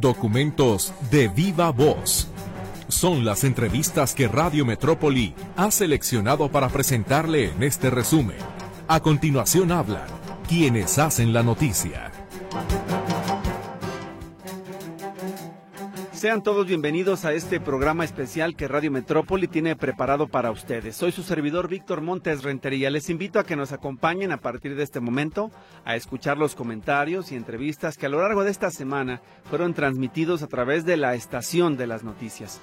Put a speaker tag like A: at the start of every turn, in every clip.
A: Documentos de viva voz. Son las entrevistas que Radio Metrópoli ha seleccionado para presentarle en este resumen. A continuación hablan quienes hacen la noticia.
B: Sean todos bienvenidos a este programa especial que Radio Metrópoli tiene preparado para ustedes. Soy su servidor Víctor Montes Rentería. Les invito a que nos acompañen a partir de este momento a escuchar los comentarios y entrevistas que a lo largo de esta semana fueron transmitidos a través de la estación de las noticias.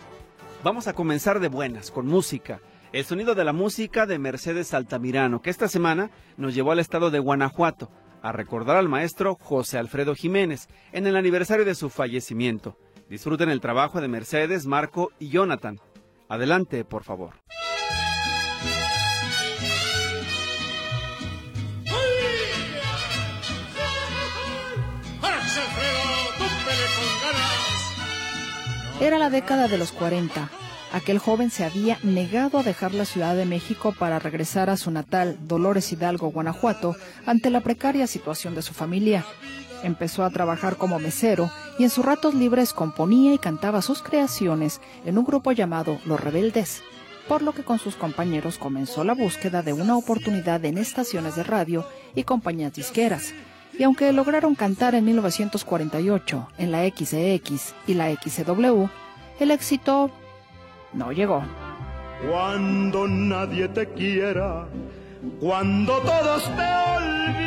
B: Vamos a comenzar de buenas, con música. El sonido de la música de Mercedes Altamirano, que esta semana nos llevó al estado de Guanajuato a recordar al maestro José Alfredo Jiménez en el aniversario de su fallecimiento. Disfruten el trabajo de Mercedes, Marco y Jonathan. Adelante, por favor.
C: Era la década de los 40. Aquel joven se había negado a dejar la Ciudad de México para regresar a su natal, Dolores Hidalgo, Guanajuato, ante la precaria situación de su familia. Empezó a trabajar como mesero y en sus ratos libres componía y cantaba sus creaciones en un grupo llamado Los Rebeldes, por lo que con sus compañeros comenzó la búsqueda de una oportunidad en estaciones de radio y compañías disqueras. Y aunque lograron cantar en 1948 en la XEX y la XW, el éxito no llegó.
D: Cuando nadie te quiera, cuando todos te olviden.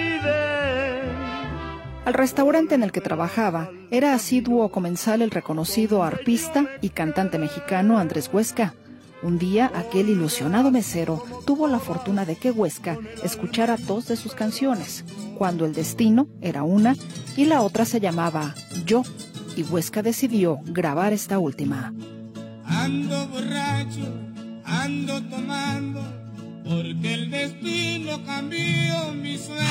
C: Al restaurante en el que trabajaba era asiduo comensal el reconocido arpista y cantante mexicano Andrés Huesca. Un día aquel ilusionado mesero tuvo la fortuna de que Huesca escuchara dos de sus canciones, cuando el destino era una y la otra se llamaba Yo, y Huesca decidió grabar esta última.
E: Ando borracho, ando tomando, porque el destino cambió mi suerte.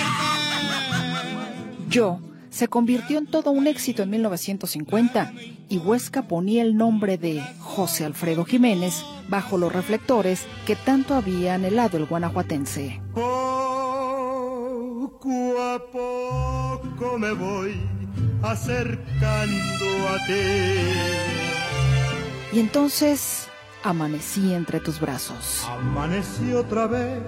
C: Yo se convirtió en todo un éxito en 1950 y Huesca ponía el nombre de José Alfredo Jiménez bajo los reflectores que tanto había anhelado el guanajuatense.
D: Poco a poco me voy acercando a ti.
C: Y entonces amanecí entre tus brazos.
D: Amanecí otra vez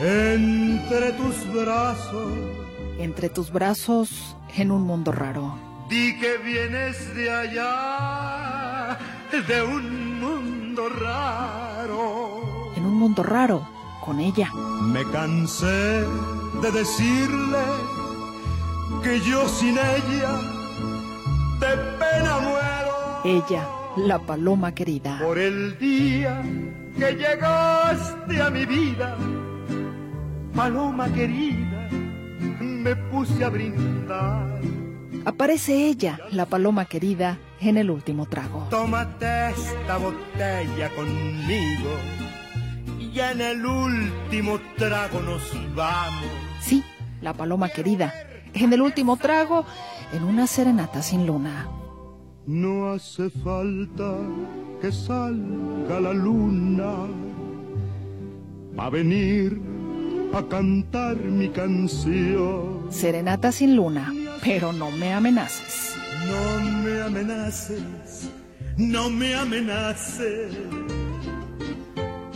D: entre tus brazos.
C: Entre tus brazos en un mundo raro.
D: Di que vienes de allá, de un mundo raro.
C: En un mundo raro, con ella.
D: Me cansé de decirle que yo sin ella de pena muero.
C: Ella, la paloma querida.
D: Por el día que llegaste a mi vida, paloma querida, me puse a brindar.
C: Aparece ella, la paloma querida, en el último trago.
D: Tómate esta botella conmigo y en el último trago nos vamos.
C: Sí, la paloma querida, en el último trago, en una serenata sin luna.
D: No hace falta que salga la luna a venir a cantar mi canción.
C: Serenata sin luna, pero no me amenaces.
D: No me amenaces, no me amenaces.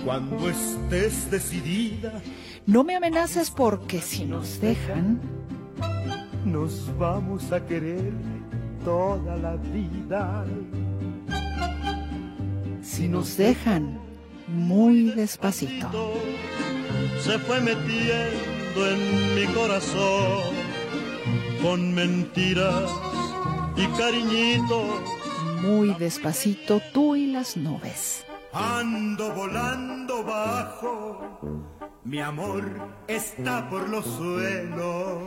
D: Cuando estés decidida,
C: No me amenaces porque si nos dejan,
D: nos vamos a querer toda la vida.
C: si nos dejan, muy despacito.
D: Se fue metiendo en mi corazón con mentiras y cariñitos.
C: Muy despacito tú y las nubes.
D: Ando volando bajo, mi amor está por los suelos.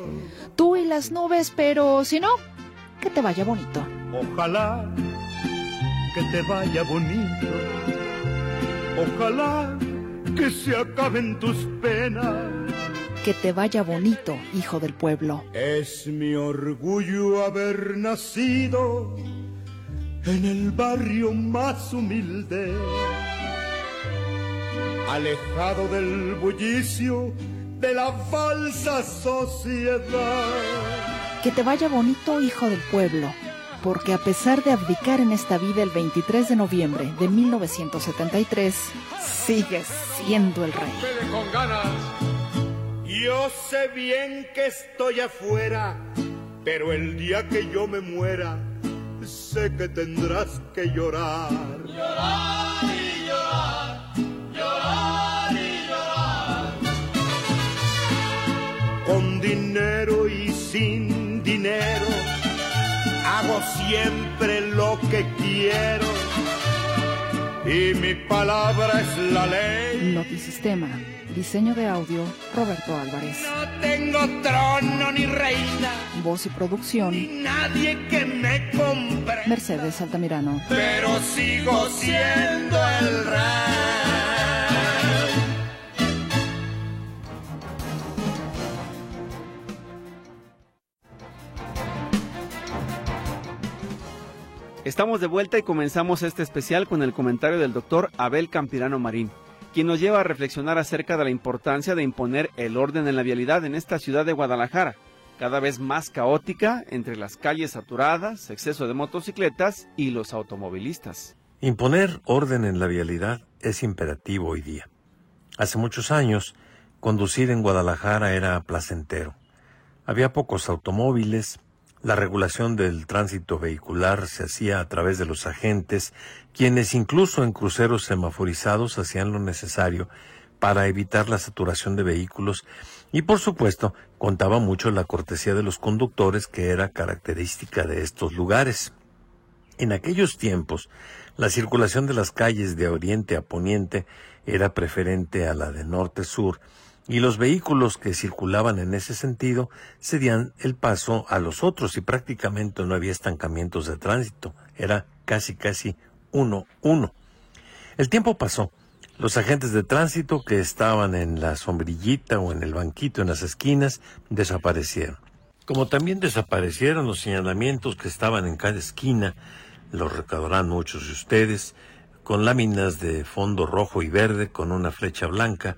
C: Tú y las nubes, pero si no, que te vaya bonito.
D: Ojalá que te vaya bonito. Ojalá que se acaben tus penas.
C: Que te vaya bonito, hijo del pueblo.
D: Es mi orgullo haber nacido en el barrio más humilde, alejado del bullicio de la falsa sociedad.
C: Que te vaya bonito, hijo del pueblo. Porque a pesar de abdicar en esta vida el 23 de noviembre de 1973, sigue siendo el rey.
D: Yo sé bien que estoy afuera, pero el día que yo me muera, sé que tendrás que llorar.
E: Llorar y llorar, llorar y llorar.
D: Con dinero y sin dinero, hago siempre lo que quiero. Y mi palabra es la ley.
C: Notisistema. Diseño de audio, Roberto Álvarez.
D: No tengo trono ni reina.
C: Voz y producción,
D: Ni nadie que me compre.
C: Mercedes Altamirano.
D: Pero sigo siendo el rey.
B: Estamos de vuelta y comenzamos este especial con el comentario del doctor Abel Campirano Marín, quien nos lleva a reflexionar acerca de la importancia de imponer el orden en la vialidad en esta ciudad de Guadalajara, cada vez más caótica entre las calles saturadas, exceso de motocicletas y los automovilistas.
F: Imponer orden en la vialidad es imperativo hoy día. Hace muchos años, conducir en Guadalajara era placentero. Había pocos automóviles, la regulación del tránsito vehicular se hacía a través de los agentes, quienes incluso en cruceros semaforizados hacían lo necesario para evitar la saturación de vehículos y por supuesto contaba mucho la cortesía de los conductores que era característica de estos lugares. En aquellos tiempos, la circulación de las calles de oriente a poniente era preferente a la de norte-sur, y los vehículos que circulaban en ese sentido cedían el paso a los otros y prácticamente no había estancamientos de tránsito, era casi casi uno uno. El tiempo pasó. Los agentes de tránsito que estaban en la sombrillita o en el banquito en las esquinas desaparecieron. Como también desaparecieron los señalamientos que estaban en cada esquina, los recordarán muchos de ustedes, con láminas de fondo rojo y verde con una flecha blanca,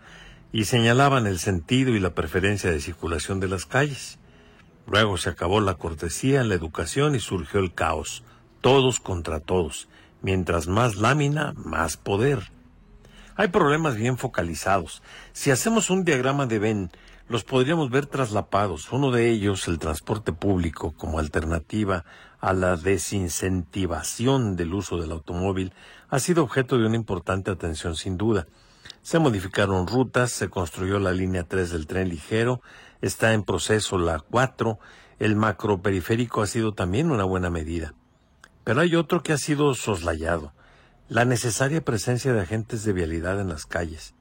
F: y señalaban el sentido y la preferencia de circulación de las calles. Luego se acabó la cortesía, la educación y surgió el caos, todos contra todos. Mientras más lámina, más poder. Hay problemas bien focalizados. Si hacemos un diagrama de Venn, los podríamos ver traslapados. Uno de ellos, el transporte público, como alternativa a la desincentivación del uso del automóvil, ha sido objeto de una importante atención sin duda. Se modificaron rutas, se construyó la línea 3 del tren ligero, está en proceso la 4, el macroperiférico ha sido también una buena medida. Pero hay otro que ha sido soslayado, la necesaria presencia de agentes de vialidad en las calles.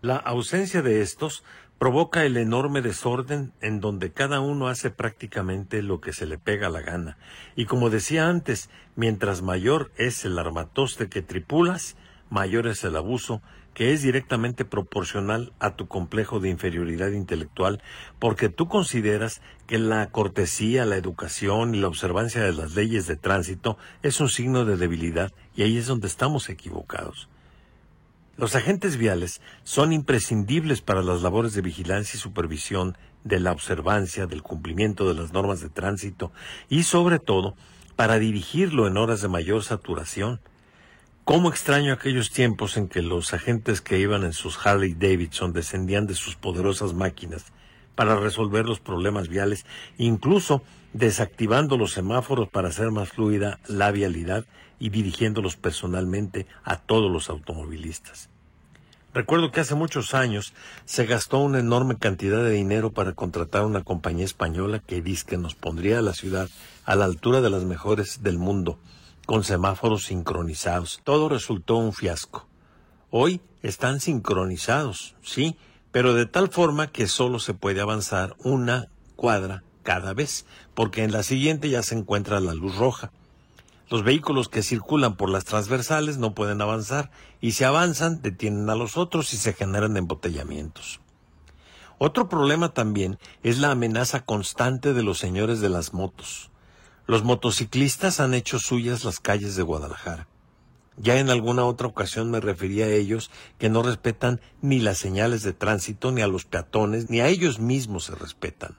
F: La ausencia de estos provoca el enorme desorden en donde cada uno hace prácticamente lo que se le pega la gana. Y como decía antes, mientras mayor es el armatoste que tripulas, mayor es el abuso, que es directamente proporcional a tu complejo de inferioridad intelectual, porque tú consideras que la cortesía, la educación y la observancia de las leyes de tránsito es un signo de debilidad, y ahí es donde estamos equivocados. Los agentes viales son imprescindibles para las labores de vigilancia y supervisión de la observancia, del cumplimiento de las normas de tránsito y sobre todo para dirigirlo en horas de mayor saturación. ¿Cómo extraño aquellos tiempos en que los agentes que iban en sus Harley Davidson descendían de sus poderosas máquinas para resolver los problemas viales, incluso desactivando los semáforos para hacer más fluida la vialidad y dirigiéndolos personalmente a todos los automovilistas? Recuerdo que hace muchos años se gastó una enorme cantidad de dinero para contratar una compañía española que dice que nos pondría a la ciudad a la altura de las mejores del mundo con semáforos sincronizados. Todo resultó un fiasco. Hoy están sincronizados, sí, pero de tal forma que solo se puede avanzar una cuadra cada vez, porque en la siguiente ya se encuentra la luz roja. Los vehículos que circulan por las transversales no pueden avanzar y si avanzan detienen a los otros y se generan embotellamientos. Otro problema también es la amenaza constante de los señores de las motos. Los motociclistas han hecho suyas las calles de Guadalajara. Ya en alguna otra ocasión me referí a ellos que no respetan ni las señales de tránsito, ni a los peatones, ni a ellos mismos se respetan.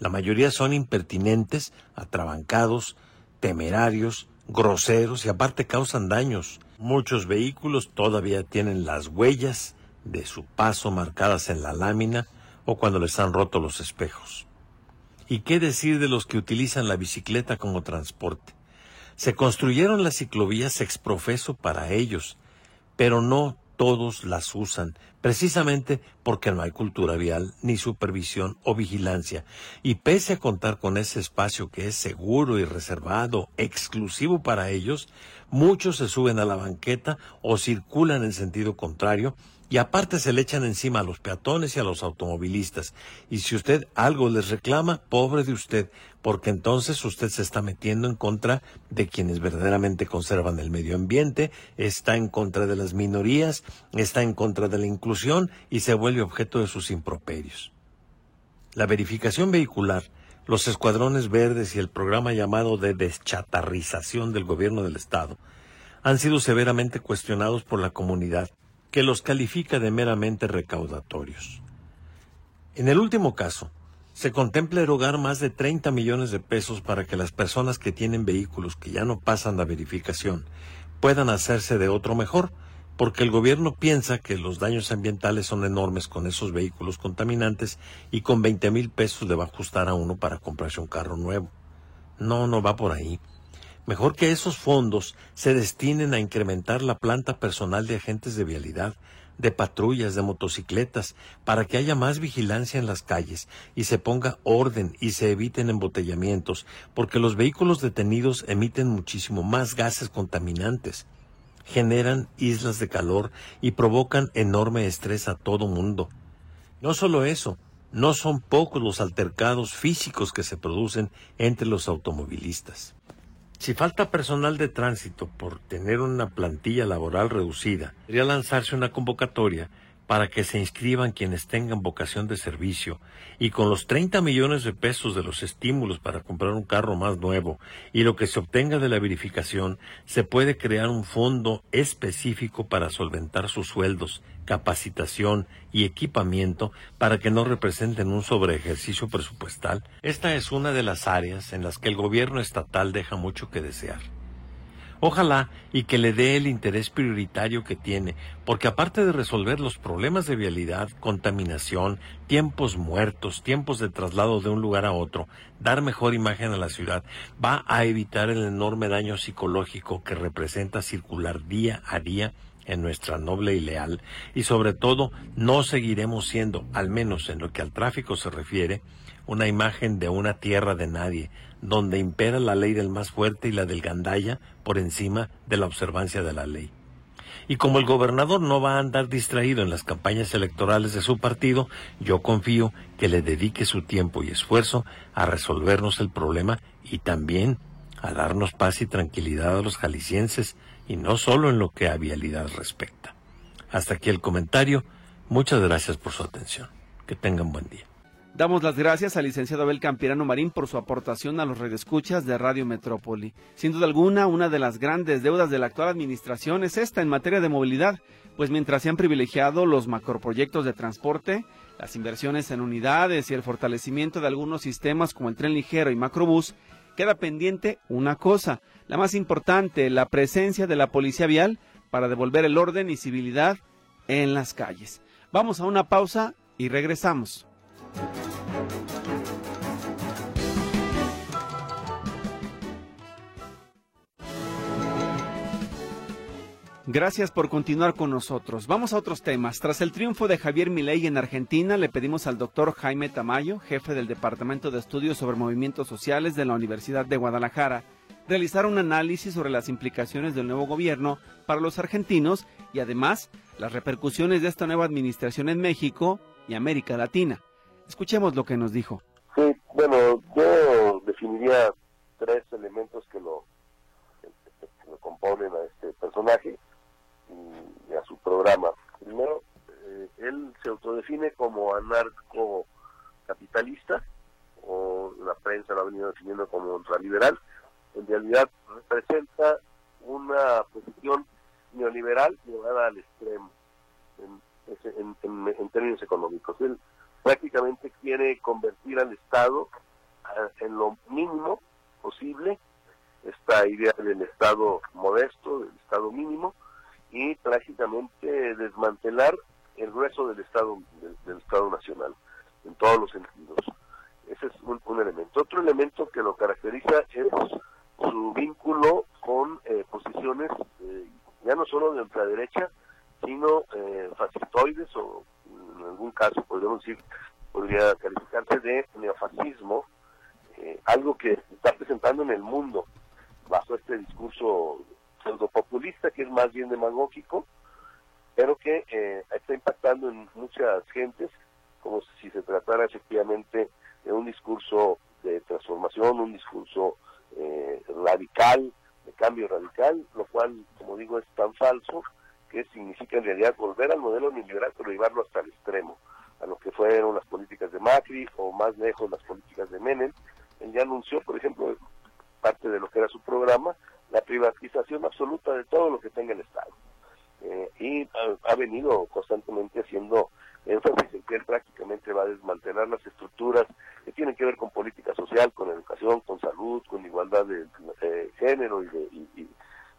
F: La mayoría son impertinentes, atrabancados, temerarios, groseros y aparte causan daños. Muchos vehículos todavía tienen las huellas de su paso marcadas en la lámina o cuando les han roto los espejos. ¿Y qué decir de los que utilizan la bicicleta como transporte? Se construyeron las ciclovías exprofeso para ellos, pero no todos las usan, precisamente porque no hay cultura vial, ni supervisión o vigilancia. Y pese a contar con ese espacio que es seguro y reservado, exclusivo para ellos, muchos se suben a la banqueta o circulan en sentido contrario, y aparte se le echan encima a los peatones y a los automovilistas. Y si usted algo les reclama, pobre de usted, porque entonces usted se está metiendo en contra de quienes verdaderamente conservan el medio ambiente, está en contra de las minorías, está en contra de la inclusión y se vuelve objeto de sus improperios. La verificación vehicular, los escuadrones verdes y el programa llamado de deschatarrización del gobierno del Estado han sido severamente cuestionados por la comunidad que los califica de meramente recaudatorios. En el último caso, se contempla erogar más de 30 millones de pesos para que las personas que tienen vehículos que ya no pasan la verificación puedan hacerse de otro mejor, porque el gobierno piensa que los daños ambientales son enormes con esos vehículos contaminantes y con 20 mil pesos le va a ajustar a uno para comprarse un carro nuevo. No, no va por ahí. Mejor que esos fondos se destinen a incrementar la planta personal de agentes de vialidad, de patrullas, de motocicletas, para que haya más vigilancia en las calles y se ponga orden y se eviten embotellamientos, porque los vehículos detenidos emiten muchísimo más gases contaminantes, generan islas de calor y provocan enorme estrés a todo mundo. No solo eso, no son pocos los altercados físicos que se producen entre los automovilistas. Si falta personal de tránsito por tener una plantilla laboral reducida, debería lanzarse una convocatoria para que se inscriban quienes tengan vocación de servicio y con los 30 millones de pesos de los estímulos para comprar un carro más nuevo y lo que se obtenga de la verificación, se puede crear un fondo específico para solventar sus sueldos, capacitación y equipamiento para que no representen un sobreejercicio presupuestal. Esta es una de las áreas en las que el gobierno estatal deja mucho que desear. Ojalá y que le dé el interés prioritario que tiene, porque aparte de resolver los problemas de vialidad, contaminación, tiempos muertos, tiempos de traslado de un lugar a otro, dar mejor imagen a la ciudad, va a evitar el enorme daño psicológico que representa circular día a día en nuestra noble y leal, y sobre todo no seguiremos siendo, al menos en lo que al tráfico se refiere, una imagen de una tierra de nadie, donde impera la ley del más fuerte y la del gandaya por encima de la observancia de la ley. Y como el gobernador no va a andar distraído en las campañas electorales de su partido, yo confío que le dedique su tiempo y esfuerzo a resolvernos el problema y también a darnos paz y tranquilidad a los jaliscienses, y no solo en lo que a vialidad respecta. Hasta aquí el comentario. Muchas gracias por su atención. Que tengan buen día.
B: Damos las gracias al licenciado Abel Campirano Marín por su aportación a los redescuchas de Radio Metrópoli. Sin duda alguna, una de las grandes deudas de la actual administración es esta en materia de movilidad, pues mientras se han privilegiado los macroproyectos de transporte, las inversiones en unidades y el fortalecimiento de algunos sistemas como el tren ligero y macrobús, queda pendiente una cosa, la más importante, la presencia de la policía vial para devolver el orden y civilidad en las calles. Vamos a una pausa y regresamos. Gracias por continuar con nosotros. Vamos a otros temas. Tras el triunfo de Javier Milei en Argentina, le pedimos al doctor Jaime Tamayo, jefe del Departamento de Estudios sobre Movimientos Sociales de la Universidad de Guadalajara, realizar un análisis sobre las implicaciones del nuevo gobierno para los argentinos y además las repercusiones de esta nueva administración en México y América Latina. Escuchemos lo que nos dijo.
G: Sí, bueno, yo definiría tres elementos que lo, componen a este personaje y, a su programa. Primero, eh, él se autodefine como anarcocapitalista, o la prensa lo ha venido definiendo como ultraliberal. En realidad representa una posición neoliberal llevada al extremo en, en términos económicos. Él prácticamente quiere convertir al Estado en lo mínimo posible, es esta idea del Estado modesto, del Estado mínimo, y prácticamente desmantelar el grueso del Estado, del, Estado Nacional, en todos los sentidos. Ese es un, elemento. Otro elemento que lo caracteriza es su vínculo con eh, posiciones eh, ya no solo de ultraderecha, sino eh, fascistoides o en algún caso podríamos decir, podría calificarse de neofascismo, eh, algo que está presentando en el mundo bajo este discurso pseudopopulista que es más bien demagógico, pero que eh, está impactando en muchas gentes como si se tratara efectivamente de un discurso de transformación, un discurso eh, radical, de cambio radical, lo cual, como digo, es tan falso que significa en realidad volver al modelo neoliberal, pero llevarlo hasta el extremo, a lo que fueron las políticas de Macri o más lejos las políticas de Menem. Él ya anunció, por ejemplo, parte de lo que era su programa, la privatización absoluta de todo lo que tenga el Estado. Eh, y ha, venido constantemente haciendo énfasis en que él prácticamente va a desmantelar las estructuras que tienen que ver con política social, con educación, con salud, con igualdad de eh, género y, de,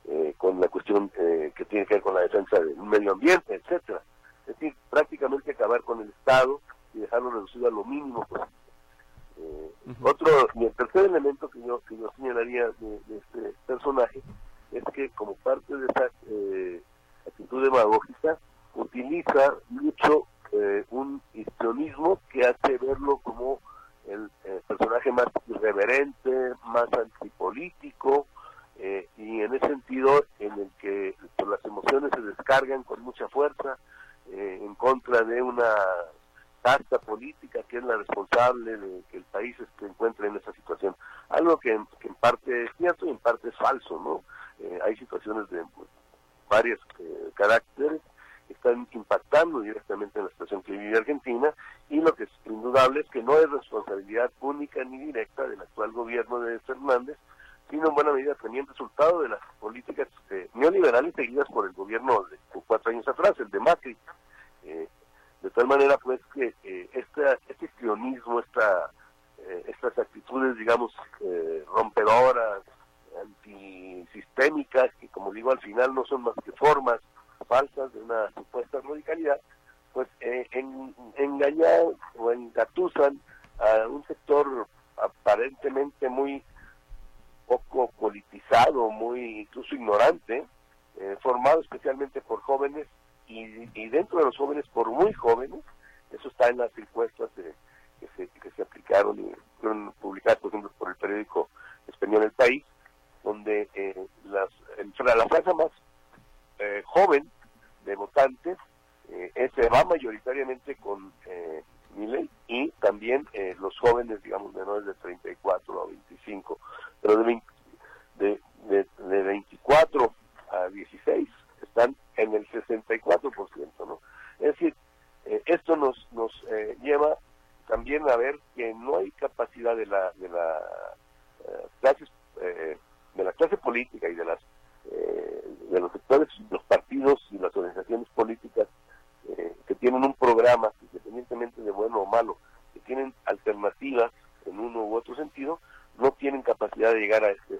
G: eh, con la cuestión eh, que tiene que ver con la defensa del medio ambiente, etcétera. Es decir, prácticamente acabar con el Estado y dejarlo reducido a lo mínimo posible. Eh, otro, y el tercer elemento que yo, que yo señalaría de, este personaje es que como parte de esa actitud demagógica utiliza mucho un histrionismo que hace verlo como el personaje más irreverente, más antipolítico, eh, y en ese sentido en el que las emociones se descargan con mucha fuerza eh, en contra de una casta política que es la responsable de que el país se encuentre en esa situación. Algo que, en parte es cierto y en parte es falso, ¿no? Eh, hay situaciones de pues, varios caracteres que están impactando directamente en la situación que vive Argentina y lo que es indudable es que no es responsabilidad única ni directa del actual gobierno de Fernández, sino en buena medida también resultado de las políticas eh, neoliberales seguidas por el gobierno de cuatro años atrás, el de Macri. Eh, de tal manera, pues, que eh, este sionismo, esta, estas actitudes, digamos, rompedoras, antisistémicas, que como digo, al final no son más que formas falsas de una supuesta radicalidad, pues en, engañan o engatusan a un sector aparentemente muy poco politizado, muy incluso ignorante, eh, formado especialmente por jóvenes y, dentro de los jóvenes por muy jóvenes, eso está en las encuestas que, se, que se aplicaron y fueron publicadas, por ejemplo, por el periódico español El País, donde eh, las, la franja más eh, joven de votantes eh, se va mayoritariamente con eh, y también eh, los jóvenes, digamos, menores de 34 a 25, pero de, de, de, 24 a 16 están en el 64%, ¿no? Es decir, eh, esto nos, nos eh, lleva también a ver que no hay capacidad de la de la clases de la clase política y de las de los sectores, los partidos y las organizaciones políticas que tienen un programa, independientemente de bueno o malo, que tienen alternativas en uno u otro sentido, no tienen capacidad de llegar a este,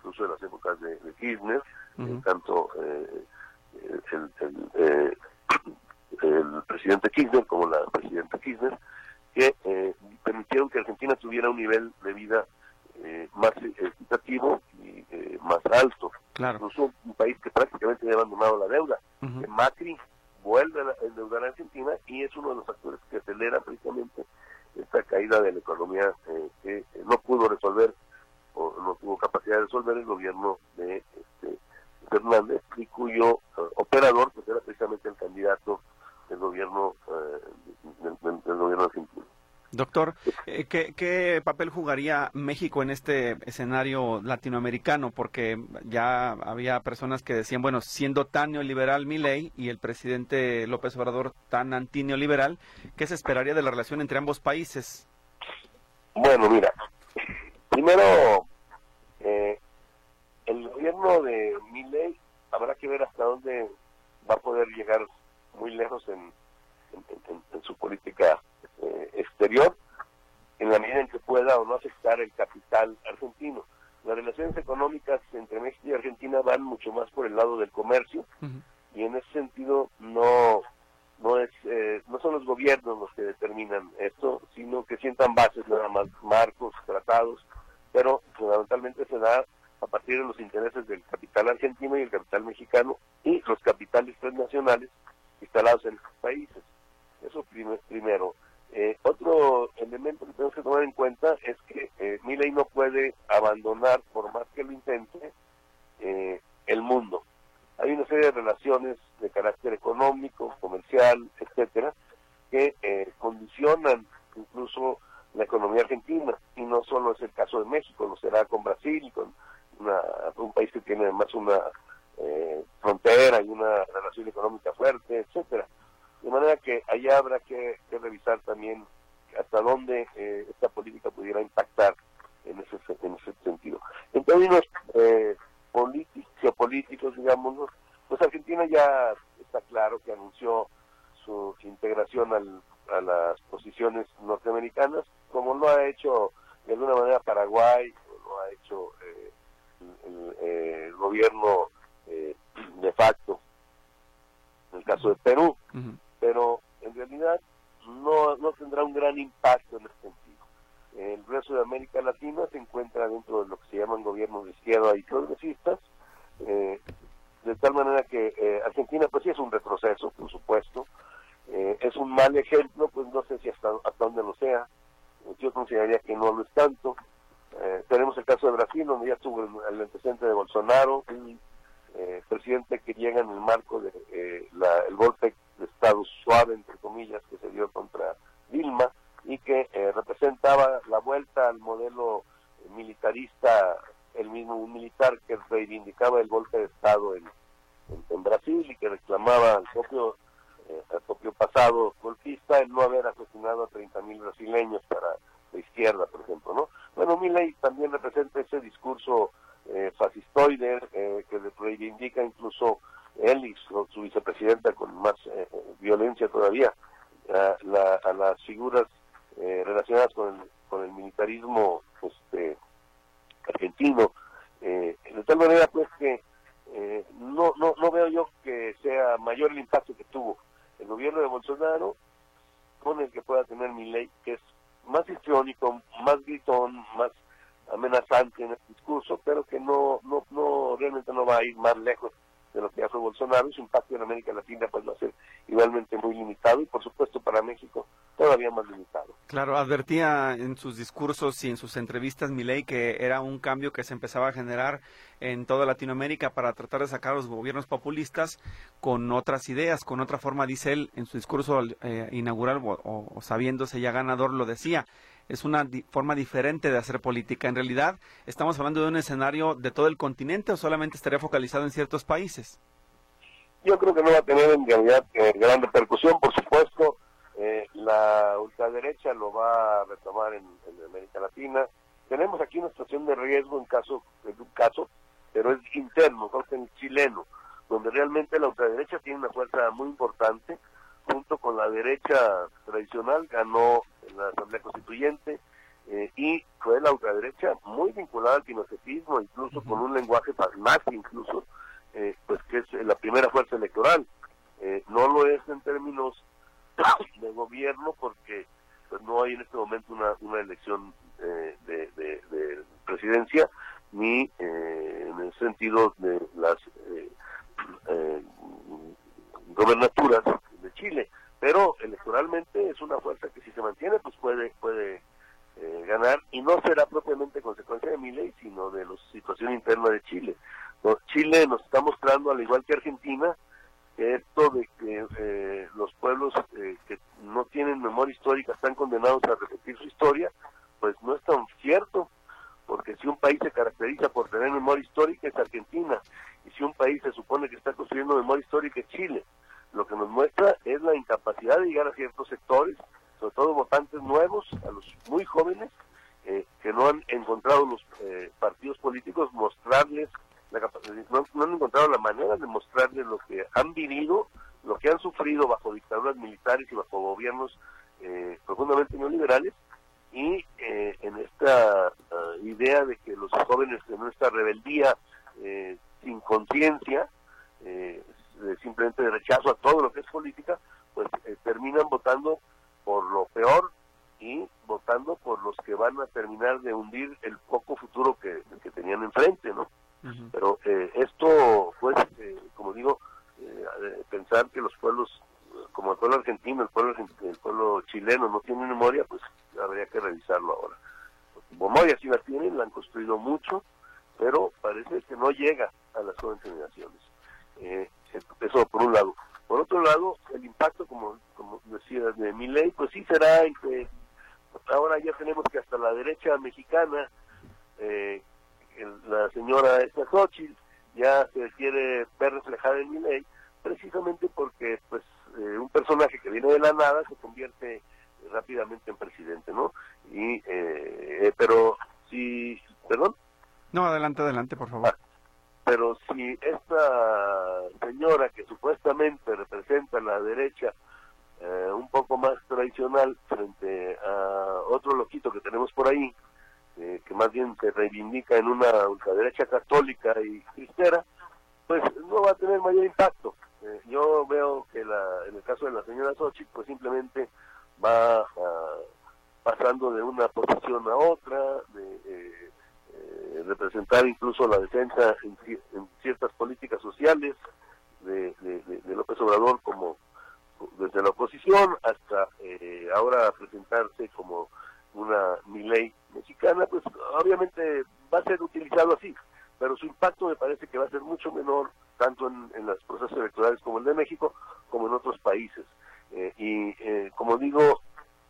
G: incluso en las épocas de, de Kirchner, tanto eh, el, el, eh, el, presidente Kirchner como la presidenta Kirchner, que eh, permitieron que Argentina tuviera un nivel de vida eh, más equitativo y eh, más alto.
B: Claro.
G: Incluso un país que prácticamente había abandonado la deuda.
B: ¿Qué, papel jugaría México en este escenario latinoamericano? Porque ya había personas que decían, bueno, siendo tan neoliberal Milei y el presidente López Obrador tan antineoliberal, ¿qué se esperaría de la relación entre ambos países?
G: Bueno, mira, y los capitales transnacionales instalados en los países. Eso primero. Eh, otro elemento que tenemos que tomar en cuenta es que eh, Miley no puede abandonar, por más que lo intente, eh, el mundo. Hay una serie de relaciones de carácter económico, comercial, etcétera, que eh, condicionan incluso la economía argentina. Y no solo es el caso de México, lo será con Brasil, con una, un país que tiene además una
B: advertía en sus discursos y en sus entrevistas Milei que era un cambio que se empezaba a generar en toda Latinoamérica para tratar de sacar a los gobiernos populistas con otras ideas, con otra forma, dice él en su discurso eh, inaugural o, o sabiéndose ya ganador lo decía es una di forma diferente de hacer política. En realidad, ¿estamos hablando de un escenario de todo el continente o solamente estaría focalizado en ciertos países?
G: Yo creo que no va a tener en realidad eh, gran repercusión, por supuesto. Eh, la ultraderecha lo va a retomar en, América Latina. Tenemos aquí una situación de riesgo en caso, en un caso, pero es interno, en chileno, donde realmente la ultraderecha tiene una fuerza muy importante, junto con la derecha tradicional, ganó la Asamblea Constituyente, eh, y fue la ultraderecha muy vinculada al pinochetismo, incluso con un lenguaje pragmático, incluso, eh, pues que es la primera fuerza electoral. Eh, no lo es en términos de gobierno porque pues, no hay en este momento una, una elección de, presidencia ni en el sentido de las gobernaturas de Chile. Pero electoralmente es una fuerza que si se mantiene pues puede puede eh, ganar y no será propiamente consecuencia de mi ley sino de la situación interna de Chile. Chile nos está mostrando al igual que Argentina esto de que eh, los pueblos eh, que no tienen memoria histórica están condenados a repetir su historia pues no es tan cierto porque si un país se caracteriza por tener memoria histórica es Argentina y si un país se supone que está construyendo memoria histórica es Chile. Lo que nos muestra es la incapacidad de llegar a ciertos sectores, sobre todo votantes nuevos, a los muy jóvenes, eh, que no han encontrado los eh, partidos políticos mostrarles, no, han encontrado la manera de mostrarles lo que han vivido, lo que han sufrido bajo dictaduras militares y bajo gobiernos eh, profundamente neoliberales, y en esta idea de que los jóvenes de nuestra rebeldía sin conciencia simplemente de rechazo a todo lo que es política, pues eh, terminan votando por lo peor y votando por los que van a terminar de hundir el poco futuro que, tenían enfrente, eh, esto, pues, eh, como digo, pensar que los pueblos, como el pueblo argentino, el pueblo, el pueblo chileno no tienen memoria, pues habría que revisarlo ahora. Memoria sí la tienen, la han construido mucho, pero parece que no llega a las jóvenes generaciones. Eh, eso por un lado. Por otro lado, el impacto, como, como decías, de mi ley, pues sí será en que ahora ya tenemos que hasta la derecha mexicana, eh, la señora esta ya se quiere ver reflejada en mi ley, precisamente porque pues eh, un personaje que viene de la nada se convierte rápidamente en presidente, ¿no? Y eh, pero si, perdón.
B: No, adelante, adelante, por favor. Ah,
G: pero si esta señora que supuestamente representa la derecha eh, un poco más tradicional frente a otro loquito que tenemos por ahí, eh, que más bien se reivindica en una ultraderecha católica y cristera, pues no va a tener mayor impacto. Eh, yo veo que la, en el caso de la señora Sochi, pues simplemente va ah, pasando de una posición a otra, de eh, representar incluso en, ciertas políticas sociales de, López Obrador como desde la oposición hasta eh, ahora presentarse como una mi ley mexicana, pues obviamente va a ser utilizado así, pero su impacto me parece que va a ser mucho menor tanto en, los procesos electorales como el de México como en otros países. Eh, y como digo,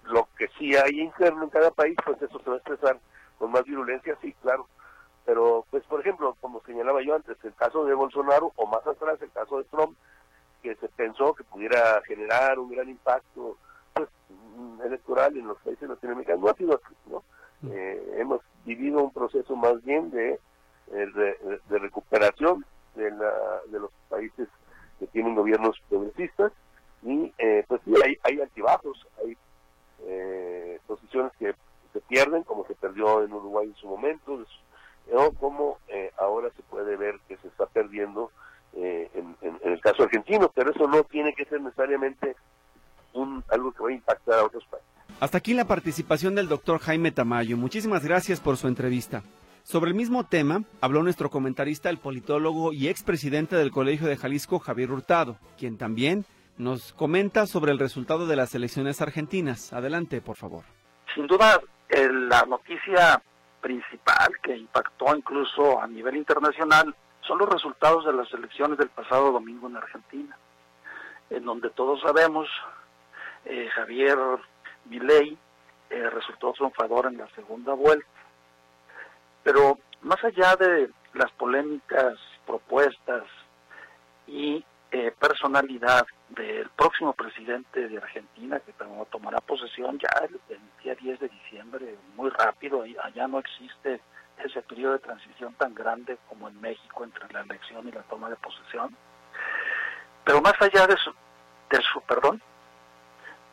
G: lo que sí hay interno en cada país, pues eso se va a expresar con más virulencia, sí, claro. Pero, pues, por ejemplo, como señalaba yo antes, el caso de Bolsonaro, o más atrás, el caso de Trump, que se pensó que pudiera generar un gran impacto pues, mm, electoral en los países latinoamericanos, no ha sido así, ¿no? Mm. Eh, hemos vivido un proceso más bien de, eh, de, recuperación de, la, de los países que tienen gobiernos progresistas y eh, pues sí, hay, hay altibajos, hay posiciones que se pierden, como se perdió en Uruguay en su momento, o como eh, ahora se puede ver que se está perdiendo eh, en, el caso argentino, pero eso no tiene que ser necesariamente un, algo que va a impactar a otros países.
B: Hasta aquí la participación del doctor Jaime Tamayo. Muchísimas gracias por su entrevista. Sobre el mismo tema habló nuestro comentarista, el politólogo y expresidente del Colegio de Jalisco, Javier Hurtado, quien también nos comenta sobre el resultado de las elecciones argentinas. Adelante, por favor.
H: Sin duda, la noticia principal que impactó incluso a nivel internacional son los resultados de las elecciones del pasado domingo en Argentina, en donde todos sabemos eh, Javier Milei eh, resultó triunfador en la segunda vuelta. Pero más allá de las polémicas propuestas y eh, personalidad del próximo presidente de Argentina, que tomará posesión ya el, día 10 de diciembre, muy rápido, allá no existe ese periodo de transición tan grande como en México entre la elección y la toma de posesión. pero más allá de su, de su perdón,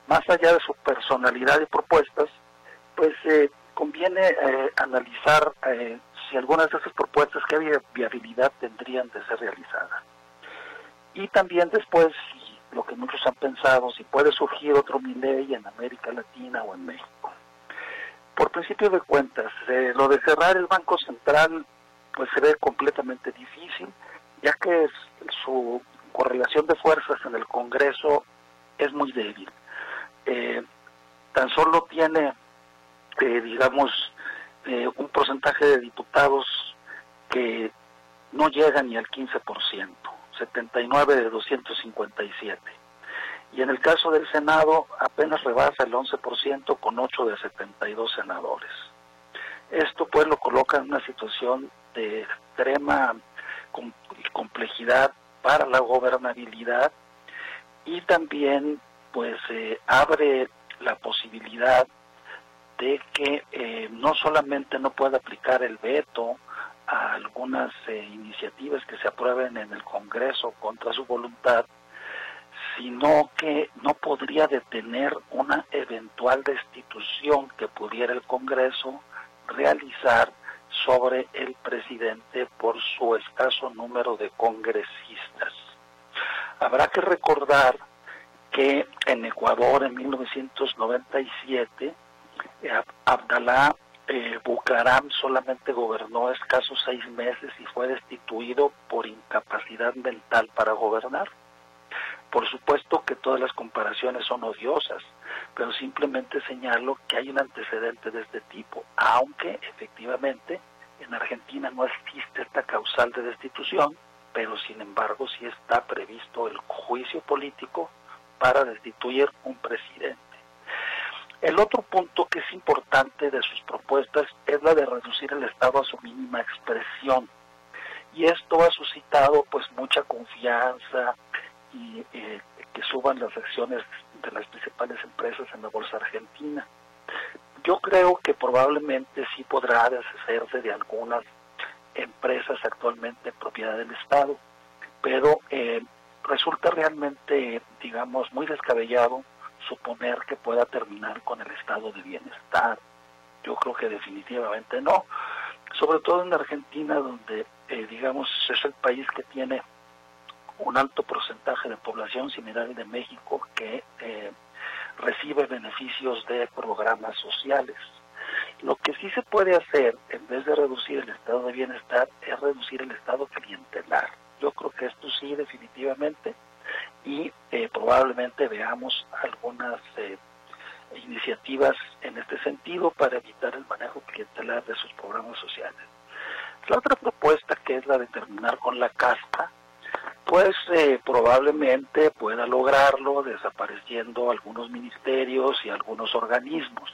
H: más allá de su personalidad y propuestas, pues eh, conviene eh, analizar eh, si algunas de esas propuestas que viabilidad tendrían de ser realizadas. Y también después, lo que muchos han pensado, si puede surgir otro Milei en América Latina o en México. Por principio de cuentas, lo de cerrar el Banco Central pues se ve completamente difícil, ya que su correlación de fuerzas en el Congreso es muy débil. Eh, tan solo tiene, eh, digamos, eh, un porcentaje de diputados que no llega ni al 15%, 79 de 257. Y en el caso del Senado apenas rebasa el 11% con 8 de 72 senadores. Esto pues lo coloca en una situación de extrema complejidad para la gobernabilidad y también pues eh, abre la posibilidad de que eh, no solamente no pueda aplicar el veto a algunas eh, iniciativas que se aprueben en el Congreso contra su voluntad, sino que no podría detener una eventual destitución que pudiera el Congreso realizar sobre el presidente por su escaso número de congresistas. Habrá que recordar que en Ecuador en 1997 eh, Abdalá eh, Bucaram solamente gobernó escasos seis meses y fue destituido por incapacidad mental para gobernar. Por supuesto que todas las comparaciones son odiosas, pero simplemente señalo que hay un antecedente de este tipo, aunque efectivamente en Argentina no existe esta causal de destitución, pero sin embargo sí está previsto el juicio político para destituir un presidente. El otro punto que es importante de sus propuestas es la de reducir el Estado a su mínima expresión. Y esto ha suscitado pues mucha confianza y eh, que suban las acciones de las principales empresas en la bolsa argentina. Yo creo que probablemente sí podrá deshacerse de algunas empresas actualmente en propiedad del Estado, pero eh, resulta realmente, digamos, muy descabellado suponer que pueda terminar con el estado de bienestar. Yo creo que definitivamente no. Sobre todo en Argentina, donde, eh, digamos, es el país que tiene un alto porcentaje de población similar al de México que eh, recibe beneficios de programas sociales. Lo que sí se puede hacer, en vez de reducir el estado de bienestar, es reducir el estado clientelar. Yo creo que esto sí, definitivamente, y eh, probablemente veamos algunas eh, iniciativas en este sentido para evitar el manejo clientelar de sus programas sociales. La otra propuesta, que es la de terminar con la casta, pues eh, probablemente pueda lograrlo desapareciendo algunos ministerios y algunos organismos.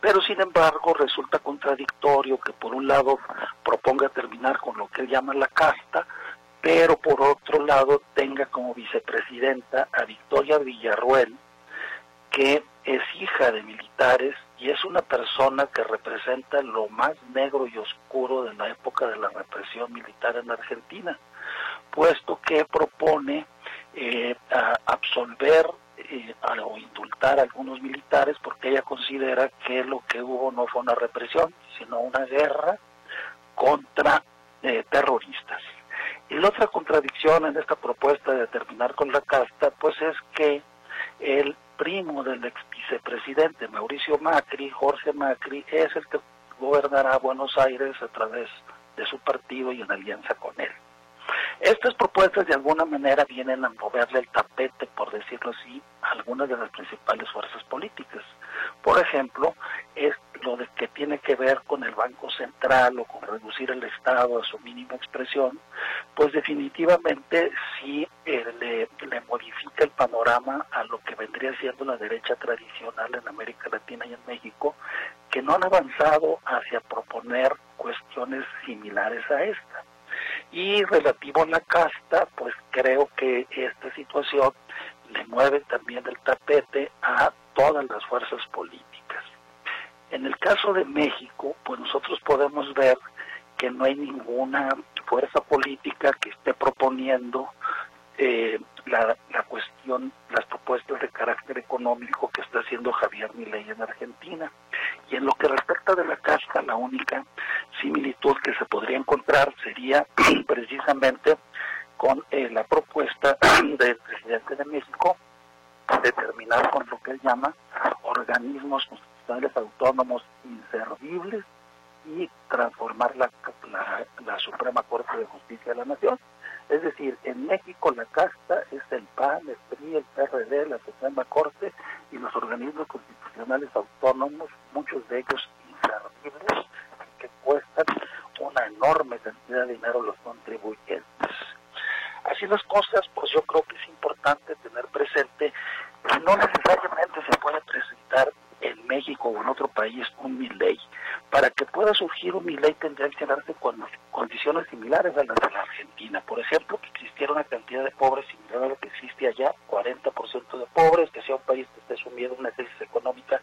H: Pero sin embargo resulta contradictorio que por un lado proponga terminar con lo que él llama la casta, pero por otro lado tenga como vicepresidenta a Victoria Villarruel, que es hija de militares y es una persona que representa lo más negro y oscuro de la época de la represión militar en Argentina puesto que propone eh, absolver eh, o indultar a algunos militares porque ella considera que lo que hubo no fue una represión, sino una guerra contra eh, terroristas. Y la otra contradicción en esta propuesta de terminar con la casta, pues es que el primo del ex vicepresidente Mauricio Macri, Jorge Macri, es el que gobernará Buenos Aires a través de su partido y en alianza con él. Estas propuestas de alguna manera vienen a moverle el tapete, por decirlo así, a algunas de las principales fuerzas políticas. Por ejemplo, es lo de que tiene que ver con el Banco Central o con reducir el Estado a su mínima expresión, pues definitivamente sí eh, le, le modifica el panorama a lo que vendría siendo la derecha tradicional en América Latina y en México, que no han avanzado hacia proponer cuestiones similares a esta. Y relativo a la casta, pues creo que esta situación le mueve también el tapete a todas las fuerzas políticas. En el caso de México, pues nosotros podemos ver que no hay ninguna fuerza política que esté proponiendo eh, la, cuestión, las propuestas de carácter económico que está haciendo Javier Milei en Argentina. Y en lo que respecta de la casca, la única similitud que se podría encontrar sería precisamente con eh, la propuesta del presidente de México de terminar con lo que él llama organismos constitucionales autónomos inservibles y transformar la, la, Suprema Corte de Justicia de la Nación. Es decir, en México la casta es el PAN, el PRI, el PRD, la Suprema Corte y los organismos constitucionales autónomos, muchos de ellos inservibles, que cuestan una enorme cantidad de dinero los contribuyentes. Así las cosas, pues yo creo que es importante tener presente que no necesariamente se puede presentar en México o en otro país un ley. Para que pueda surgir un ley tendría que darse con condiciones similares a de la Argentina. Por ejemplo, que existiera una cantidad de pobres similar a lo que existe allá, 40% de pobres, que sea un país que esté sumido en una crisis económica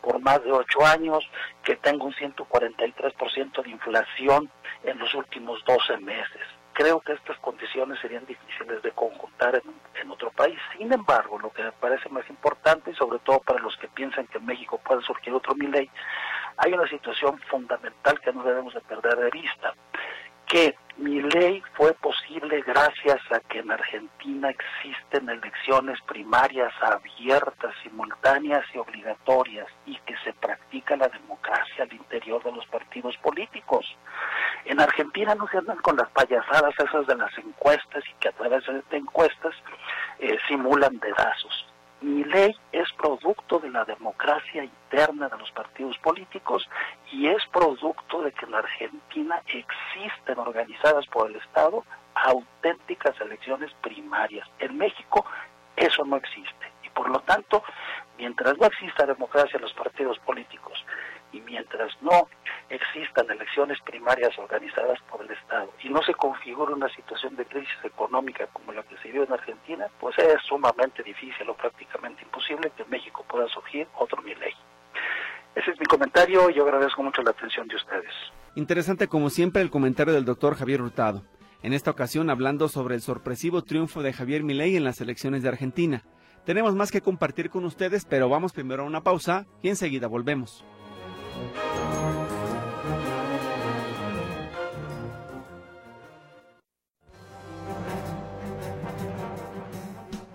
H: por más de 8 años, que tenga un 143% de inflación en los últimos 12 meses creo que estas condiciones serían difíciles de conjuntar en, otro país. Sin embargo, lo que me parece más importante, y sobre todo para los que piensan que en México puede surgir otro ley, hay una situación fundamental que no debemos de perder de vista que mi ley fue posible gracias a que en Argentina existen elecciones primarias abiertas, simultáneas y obligatorias y que se practica la democracia al interior de los partidos políticos. En Argentina no se andan con payasadas esas de las encuestas y que a través de encuestas eh, simulan dedazos. Mi ley es producto de la democracia interna de los partidos políticos y es producto de que en Argentina existen organizadas por el Estado auténticas elecciones primarias. En México eso no existe y por lo tanto, mientras no exista democracia en los partidos políticos y mientras no existan elecciones primarias organizadas por el Estado y no se configure una situación de crisis económica vio en Argentina, pues es sumamente difícil o prácticamente imposible que en México pueda surgir otro ley. Ese es mi comentario y yo agradezco mucho la atención de ustedes.
B: Interesante como siempre el comentario del doctor Javier Hurtado. En esta ocasión hablando sobre el sorpresivo triunfo de Javier Milei en las elecciones de Argentina. Tenemos más que compartir con ustedes, pero vamos primero a una pausa y enseguida volvemos.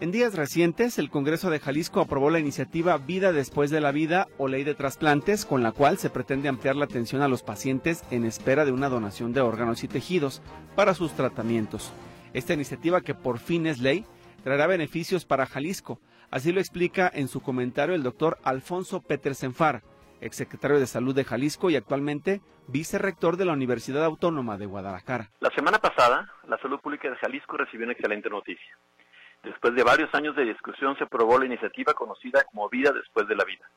B: En días recientes, el Congreso de Jalisco aprobó la iniciativa Vida después de la vida o Ley de Trasplantes, con la cual se pretende ampliar la atención a los pacientes en espera de una donación de órganos y tejidos para sus tratamientos. Esta iniciativa, que por fin es ley, traerá beneficios para Jalisco. Así lo explica en su comentario el doctor Alfonso Petersenfar, exsecretario de Salud de Jalisco y actualmente vicerrector de la Universidad Autónoma de Guadalajara.
I: La semana pasada, la salud pública de Jalisco recibió una excelente noticia. Después de varios años de discusión se aprobó la iniciativa conocida como Vida después de la vida,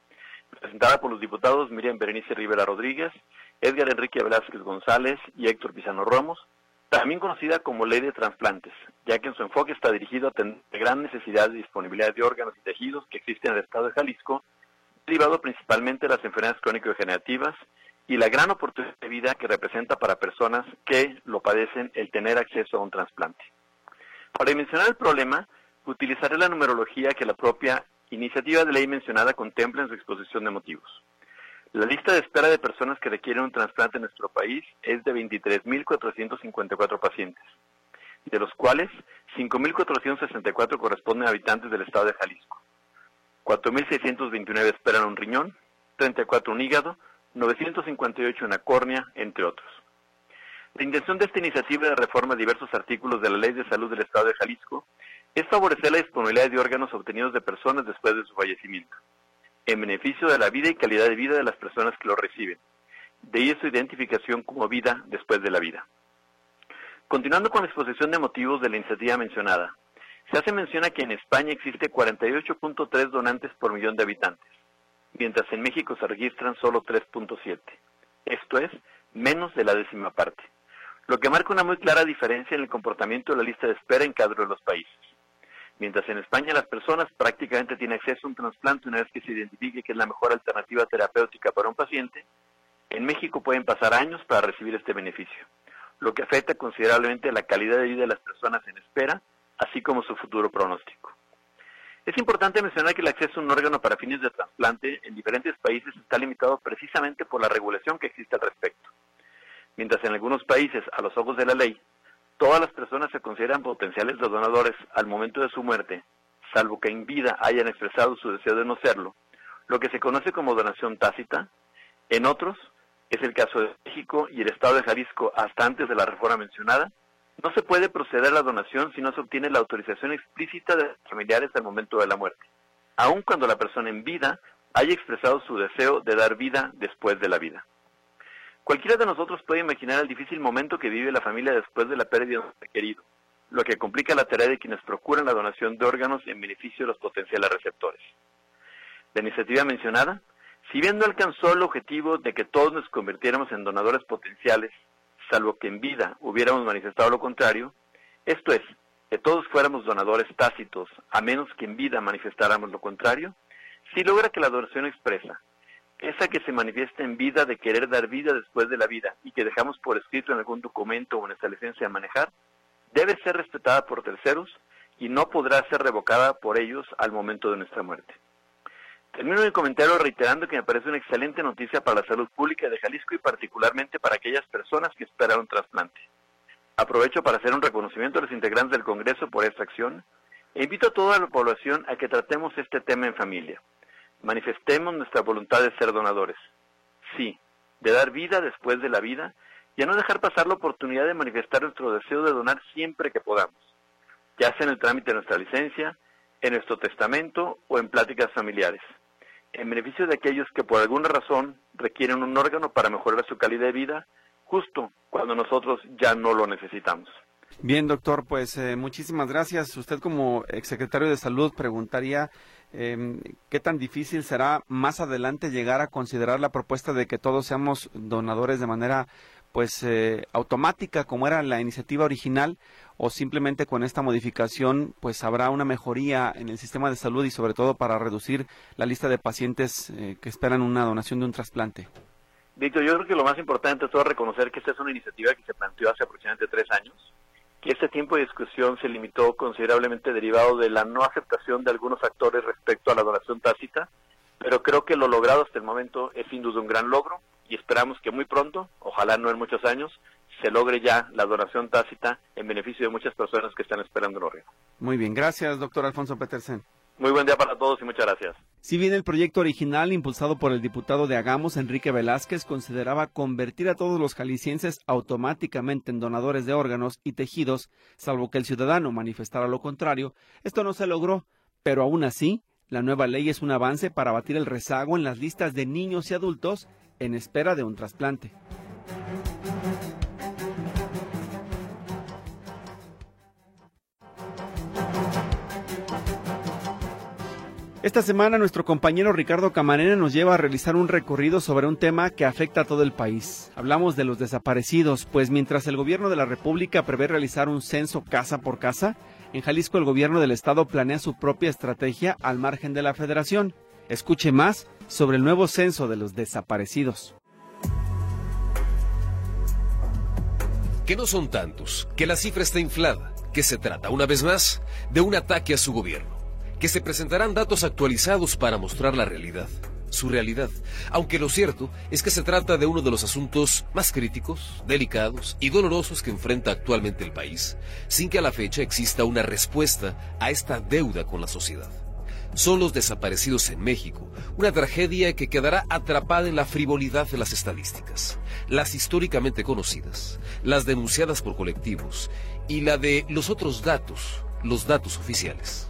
I: presentada por los diputados Miriam Berenice Rivera Rodríguez, Edgar Enrique Velázquez González y Héctor Pizano Ramos, también conocida como Ley de Transplantes, ya que en su enfoque está dirigido a atender la gran necesidad de disponibilidad de órganos y tejidos que existen en el estado de Jalisco, derivado principalmente de las enfermedades crónico-degenerativas y la gran oportunidad de vida que representa para personas que lo padecen el tener acceso a un trasplante. Para dimensionar el problema, utilizaré la numerología que la propia iniciativa de ley mencionada contempla en su exposición de motivos. La lista de espera de personas que requieren un trasplante en nuestro país es de 23.454 pacientes, de los cuales 5.464 corresponden a habitantes del estado de Jalisco, 4.629 esperan un riñón, 34 un hígado, 958 una córnea, entre otros. La intención de esta iniciativa de reforma de diversos artículos de la Ley de Salud del Estado de Jalisco es favorecer la disponibilidad de órganos obtenidos de personas después de su fallecimiento, en beneficio de la vida y calidad de vida de las personas que lo reciben. De ahí su identificación como vida después de la vida. Continuando con la exposición de motivos de la iniciativa mencionada, se hace mención a que en España existe 48.3 donantes por millón de habitantes, mientras en México se registran solo 3.7. Esto es, menos de la décima parte, lo que marca una muy clara diferencia en el comportamiento de la lista de espera en cada uno de los países. Mientras en España las personas prácticamente tienen acceso a un trasplante una vez que se identifique que es la mejor alternativa terapéutica para un paciente, en México pueden pasar años para recibir este beneficio, lo que afecta considerablemente la calidad de vida de las personas en espera, así como su futuro pronóstico. Es importante mencionar que el acceso a un órgano para fines de trasplante en diferentes países está limitado precisamente por la regulación que existe al respecto. Mientras en algunos países, a los ojos de la ley, todas las personas se consideran potenciales donadores al momento de su muerte, salvo que en vida hayan expresado su deseo de no serlo, lo que se conoce como donación tácita, en otros, es el caso de México y el Estado de Jalisco hasta antes de la reforma mencionada, no se puede proceder a la donación si no se obtiene la autorización explícita de los familiares al momento de la muerte, aun cuando la persona en vida haya expresado su deseo de dar vida después de la vida. Cualquiera de nosotros puede imaginar el difícil momento que vive la familia después de la pérdida de un querido, lo que complica la tarea de quienes procuran la donación de órganos en beneficio de los potenciales receptores. La iniciativa mencionada, si bien no alcanzó el objetivo de que todos nos convirtiéramos en donadores potenciales, salvo que en vida hubiéramos manifestado lo contrario, esto es, que todos fuéramos donadores tácitos, a menos que en vida manifestáramos lo contrario, si logra que la donación expresa, esa que se manifiesta en vida de querer dar vida después de la vida y que dejamos por escrito en algún documento o en nuestra licencia de manejar, debe ser respetada por terceros y no podrá ser revocada por ellos al momento de nuestra muerte. Termino mi comentario reiterando que me parece una excelente noticia para la salud pública de Jalisco y particularmente para aquellas personas que esperan trasplante. Aprovecho para hacer un reconocimiento a los integrantes del Congreso por esta acción e invito a toda la población a que tratemos este tema en familia. Manifestemos nuestra voluntad de ser donadores. Sí, de dar vida después de la vida y a no dejar pasar la oportunidad de manifestar nuestro deseo de donar siempre que podamos, ya sea en el trámite de nuestra licencia, en nuestro testamento o en pláticas familiares en beneficio de aquellos que por alguna razón requieren un órgano para mejorar su calidad de vida, justo cuando nosotros ya no lo necesitamos.
B: Bien, doctor, pues eh, muchísimas gracias. Usted como exsecretario de Salud preguntaría eh, qué tan difícil será más adelante llegar a considerar la propuesta de que todos seamos donadores de manera pues eh, automática como era la iniciativa original o simplemente con esta modificación pues habrá una mejoría en el sistema de salud y sobre todo para reducir la lista de pacientes eh, que esperan una donación de un trasplante?
I: Víctor, yo creo que lo más importante es todo reconocer que esta es una iniciativa que se planteó hace aproximadamente tres años, este tiempo de discusión se limitó considerablemente derivado de la no aceptación de algunos actores respecto a la donación tácita, pero creo que lo logrado hasta el momento es sin duda un gran logro y esperamos que muy pronto, ojalá no en muchos años, se logre ya la donación tácita en beneficio de muchas personas que están esperando el órgano.
B: Muy bien, gracias, doctor Alfonso Petersen.
I: Muy buen día para todos y muchas gracias.
B: Si bien el proyecto original, impulsado por el diputado de Agamos, Enrique Velázquez, consideraba convertir a todos los jaliscienses automáticamente en donadores de órganos y tejidos, salvo que el ciudadano manifestara lo contrario, esto no se logró, pero aún así, la nueva ley es un avance para abatir el rezago en las listas de niños y adultos en espera de un trasplante. Esta semana nuestro compañero Ricardo Camarena nos lleva a realizar un recorrido sobre un tema que afecta a todo el país. Hablamos de los desaparecidos, pues mientras el gobierno de la República prevé realizar un censo casa por casa, en Jalisco el gobierno del estado planea su propia estrategia al margen de la federación. Escuche más sobre el nuevo censo de los desaparecidos.
J: Que no son tantos, que la cifra está inflada, que se trata, una vez más, de un ataque a su gobierno, que se presentarán datos actualizados para mostrar la realidad, su realidad, aunque lo cierto es que se trata de uno de los asuntos más críticos, delicados y dolorosos que enfrenta actualmente el país, sin que a la fecha exista una respuesta a esta deuda con la sociedad son los desaparecidos en México, una tragedia que quedará atrapada en la frivolidad de las estadísticas, las históricamente conocidas, las denunciadas por colectivos y la de los otros datos, los datos oficiales.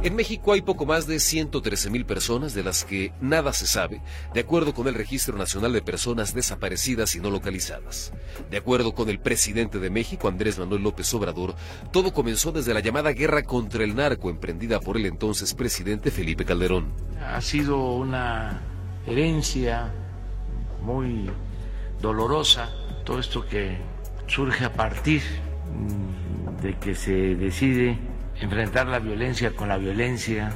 J: En México hay poco más de 113 mil personas de las que nada se sabe, de acuerdo con el Registro Nacional de Personas Desaparecidas y No Localizadas. De acuerdo con el presidente de México, Andrés Manuel López Obrador, todo comenzó desde la llamada guerra contra el narco emprendida por el entonces presidente Felipe Calderón.
K: Ha sido una herencia muy dolorosa, todo esto que surge a partir mm, de que se decide enfrentar la violencia con la violencia,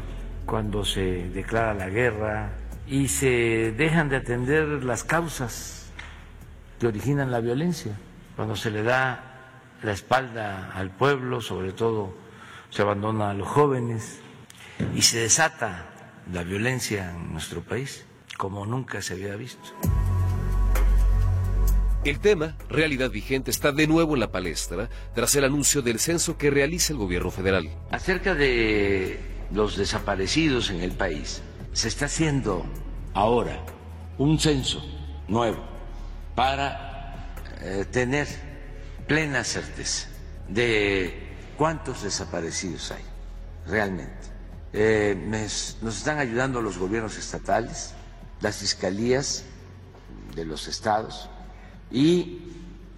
K: cuando se declara la guerra y se dejan de atender las causas que originan la violencia, cuando se le da la espalda al pueblo, sobre todo se abandona a los jóvenes y se desata la violencia en nuestro país como nunca se había visto.
J: El tema, realidad vigente, está de nuevo en la palestra tras el anuncio del censo que realiza el gobierno federal.
K: Acerca de los desaparecidos en el país, se está haciendo ahora un censo nuevo para eh, tener plena certeza de cuántos desaparecidos hay realmente. Eh, nos están ayudando los gobiernos estatales, las fiscalías de los estados y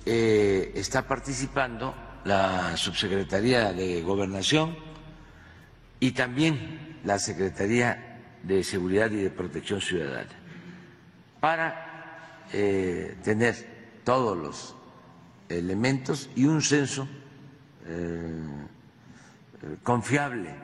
K: eh, está participando la Subsecretaría de Gobernación y también la Secretaría de Seguridad y de Protección Ciudadana para eh, tener todos los elementos y un censo confiable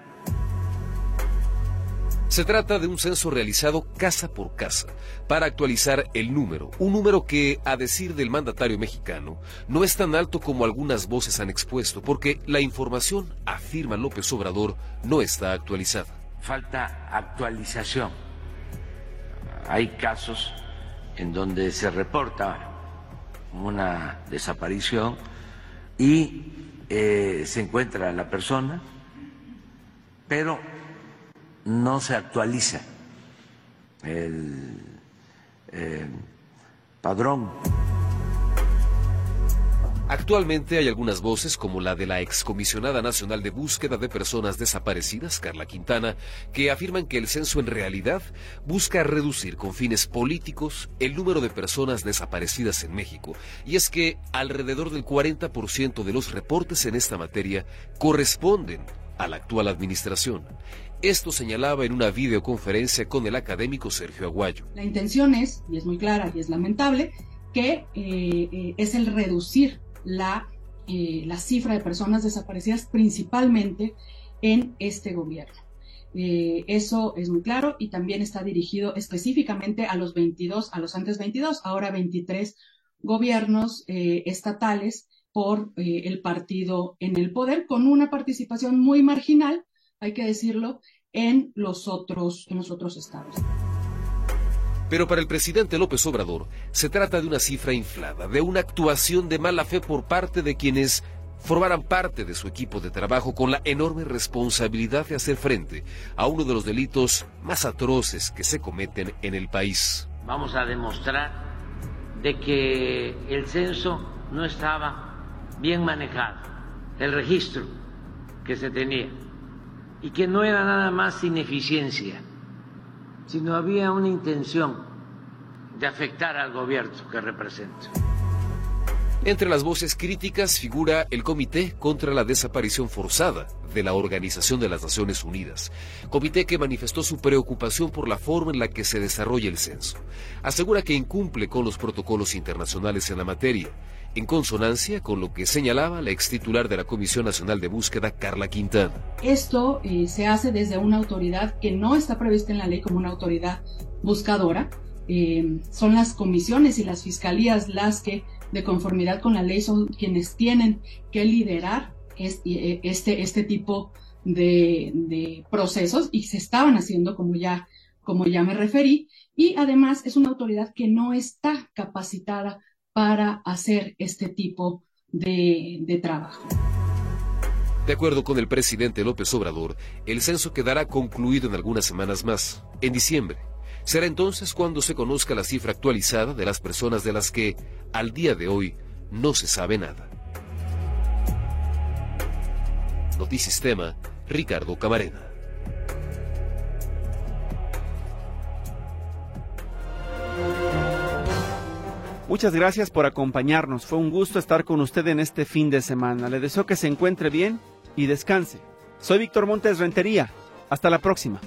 J: se trata de un censo realizado casa por casa para actualizar el número, un número que, a decir del mandatario mexicano, no es tan alto como algunas voces han expuesto, porque la información, afirma López Obrador, no está actualizada.
K: Falta actualización. Hay casos en donde se reporta una desaparición y eh, se encuentra la persona, pero no se actualiza el eh, padrón.
J: Actualmente hay algunas voces, como la de la excomisionada nacional de búsqueda de personas desaparecidas, Carla Quintana, que afirman que el censo en realidad busca reducir con fines políticos el número de personas desaparecidas en México. Y es que alrededor del 40% de los reportes en esta materia corresponden a la actual administración. Esto señalaba en una videoconferencia con el académico Sergio Aguayo.
L: La intención es, y es muy clara y es lamentable, que eh, eh, es el reducir la, eh, la cifra de personas desaparecidas principalmente en este gobierno. eso es muy claro y también está dirigido específicamente a los 22, a los antes 22, ahora 23 gobiernos estatales por el partido en el poder, con una participación muy marginal hay que decirlo, en los otros, en los otros estados.
J: Pero para el presidente López Obrador se trata de una cifra inflada, de una actuación de mala fe por parte de quienes formaran parte de su equipo de trabajo con la enorme responsabilidad de hacer frente a uno de los delitos más atroces que se cometen en el país.
K: Vamos a demostrar de que el censo no estaba bien manejado, el registro que se tenía y que no era nada más ineficiencia, sino había una intención de afectar al gobierno que represento.
J: Entre las voces críticas figura el Comité contra la Desaparición Forzada de la Organización de las Naciones Unidas, comité que manifestó su preocupación por la forma en la que se desarrolla el censo. Asegura que incumple con los protocolos internacionales en la materia en consonancia con lo que señalaba la ex titular de la Comisión Nacional de Búsqueda, Carla Quintana.
L: Esto eh, se hace desde una autoridad que no está prevista en la ley como una autoridad buscadora. Eh, son las comisiones y las fiscalías las que, de conformidad con la ley, son quienes tienen que liderar este, este, este tipo de, de, procesos y se estaban haciendo como ya, como ya me referí. Y además es una autoridad que no está capacitada para hacer este tipo de, trabajo.
J: De acuerdo con el presidente López Obrador, el censo quedará concluido en algunas semanas más, en diciembre. Será entonces cuando se conozca la cifra actualizada de las personas de las que, al día de hoy, no se sabe nada. Notisistema, Ricardo Camarena.
B: Muchas gracias por acompañarnos. Fue un gusto estar con usted en este fin de semana. Le deseo que se encuentre bien y descanse. Soy Víctor Montes Rentería. Hasta la próxima.